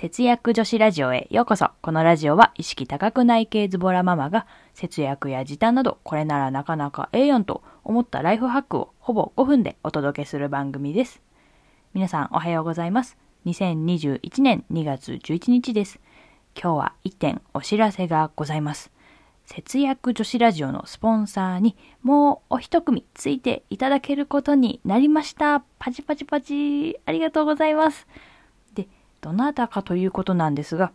節約女子ラジオへようこそ。このラジオは意識高く内系ズボラママが節約や時短などこれならなかなかええやんと思ったライフハックをほぼ5分でお届けする番組です。皆さんおはようございます。2021年2月11日です。今日は1点お知らせがございます。節約女子ラジオのスポンサーにもうお一組ついていただけることになりました。パチパチパチ。ありがとうございます。どなたかということなんですが、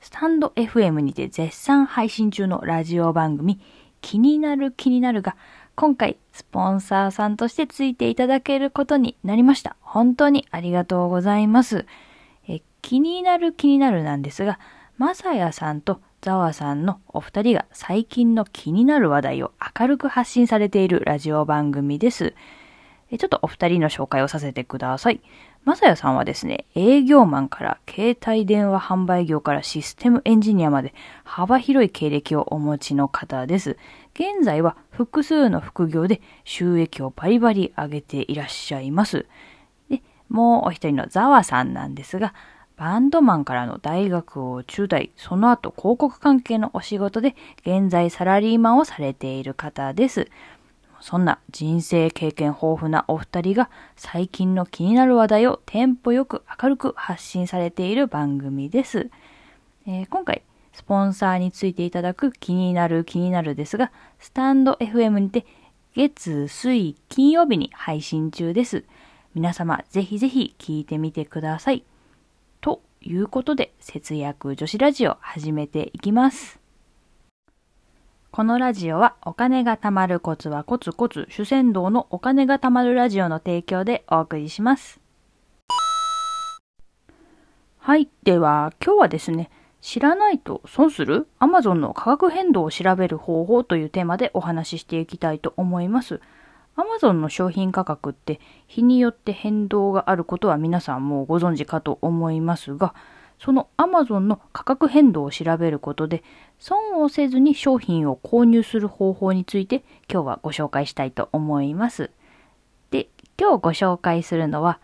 スタンド FM にて絶賛配信中のラジオ番組、気になる気になるが、今回スポンサーさんとしてついていただけることになりました。本当にありがとうございます。え気になる気になるなんですが、まさやさんとざわさんのお二人が最近の気になる話題を明るく発信されているラジオ番組です。ちょっとお二人の紹介をさせてください。まさやさんはですね、営業マンから携帯電話販売業からシステムエンジニアまで幅広い経歴をお持ちの方です。現在は複数の副業で収益をバリバリ上げていらっしゃいます。で、もうお一人のざわさんなんですが、バンドマンからの大学を中退、その後広告関係のお仕事で現在サラリーマンをされている方です。そんな人生経験豊富なお二人が最近の気になる話題をテンポよく明るく発信されている番組です。えー、今回、スポンサーについていただく気になる気になるですが、スタンド FM にて月、水、金曜日に配信中です。皆様ぜひぜひ聞いてみてください。ということで、節約女子ラジオ始めていきます。このラジオはお金が貯まるコツはコツコツ主戦道のお金が貯まるラジオの提供でお送りします。はい。では、今日はですね、知らないと損する？Amazon の価格変動を調べる方法というテーマでお話ししていきたいと思います。Amazon の商品価格って日によって変動があることは皆さんもご存知かと思いますが、その Amazon の価格変動を調べることで損をせずに商品を購入する方法について今日はご紹介したいと思います。で、今日ご紹介するのは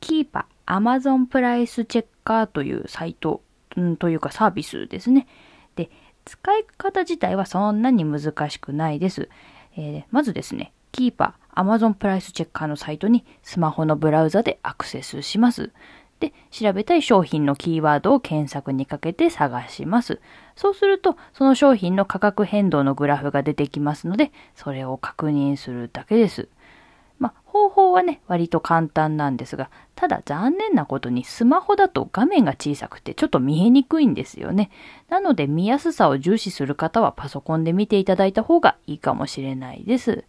Keepa Amazon プライスチェッカーというサイト、うん、というかサービスですね。で、使い方自体はそんなに難しくないです。えー、まずですね、キーパー、Amazon プライスチェッカーのサイトにスマホのブラウザでアクセスします。で、調べたい商品のキーワードを検索にかけて探します。そうすると、その商品の価格変動のグラフが出てきますので、それを確認するだけです。まあ、方法はね、割と簡単なんですが、ただ残念なことにスマホだと画面が小さくてちょっと見えにくいんですよね。なので見やすさを重視する方はパソコンで見ていただいた方がいいかもしれないです。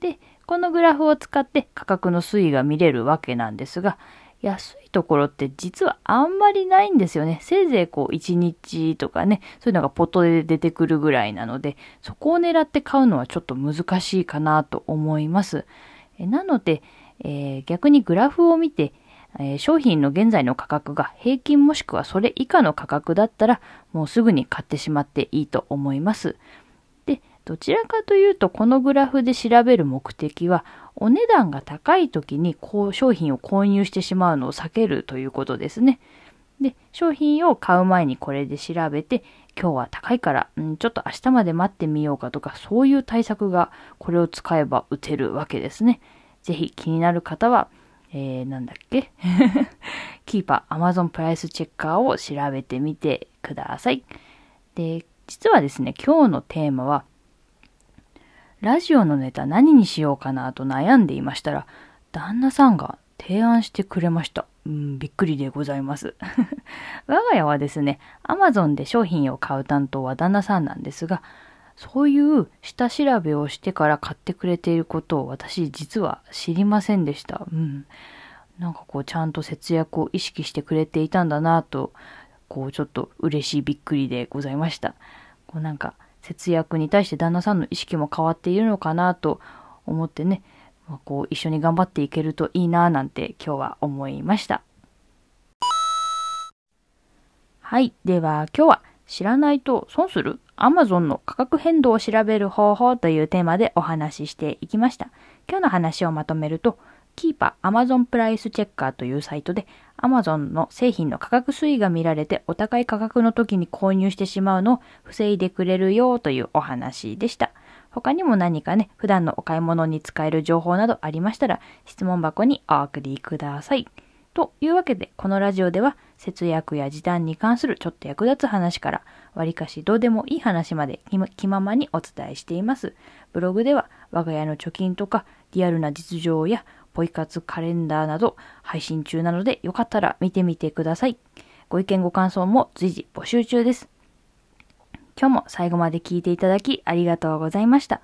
で、このグラフを使って価格の推移が見れるわけなんですが、安いところって実はあんまりないんですよね。せいぜいこう1日とかね、そういうのがポットで出てくるぐらいなので、そこを狙って買うのはちょっと難しいかなと思います。なので、えー、逆にグラフを見て、えー、商品の現在の価格が平均もしくはそれ以下の価格だったら、もうすぐに買ってしまっていいと思います。でどちらかというと、このグラフで調べる目的は、お値段が高い時にこう商品を購入してしまうのを避けるということですね。で、商品を買う前にこれで調べて、今日は高いから、ん、ちょっと明日まで待ってみようかとか、そういう対策がこれを使えば打てるわけですね。ぜひ気になる方は、えー、なんだっけ？キーパー Amazon プライスチェッカーを調べてみてください。で、実はですね、今日のテーマは、ラジオのネタ何にしようかなと悩んでいましたら、旦那さんが提案してくれました。うん、びっくりでございます。我が家はですね、アマゾンで商品を買う担当は旦那さんなんですが、そういう下調べをしてから買ってくれていることを私実は知りませんでした。うん。なんかこうちゃんと節約を意識してくれていたんだなと、こうちょっと嬉しいびっくりでございました。こうなんか節約に対して旦那さんの意識も変わっているのかなと思ってね、まあ、こう一緒に頑張っていけるといいななんて今日は思いました。はい。では今日は知らないと損する？Amazon の価格変動を調べる方法というテーマでお話ししていきました。今日の話をまとめると、キーパー Amazon プライスチェッカーというサイトで Amazon の製品の価格推移が見られてお高い価格の時に購入してしまうのを防いでくれるよというお話でした。他にも何かね、普段のお買い物に使える情報などありましたら質問箱にお送りください。というわけで、このラジオでは節約や時短に関するちょっと役立つ話から、わりかしどうでもいい話まで気ままにお伝えしています。ブログでは我が家の貯金とかリアルな実情やポイ活カレンダーなど配信中なのでよかったら見てみてください。ご意見ご感想も随時募集中です。今日も最後まで聞いていただきありがとうございました。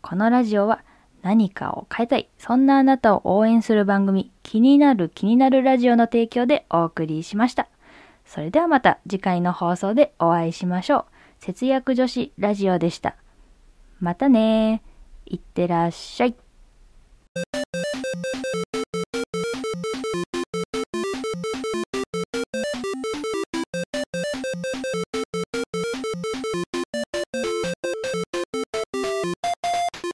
このラジオは何かを変えたい、そんなあなたを応援する番組、気になる気になるラジオの提供でお送りしました。それではまた次回の放送でお会いしましょう。節約女子ラジオでした。またねいってらっしゃい。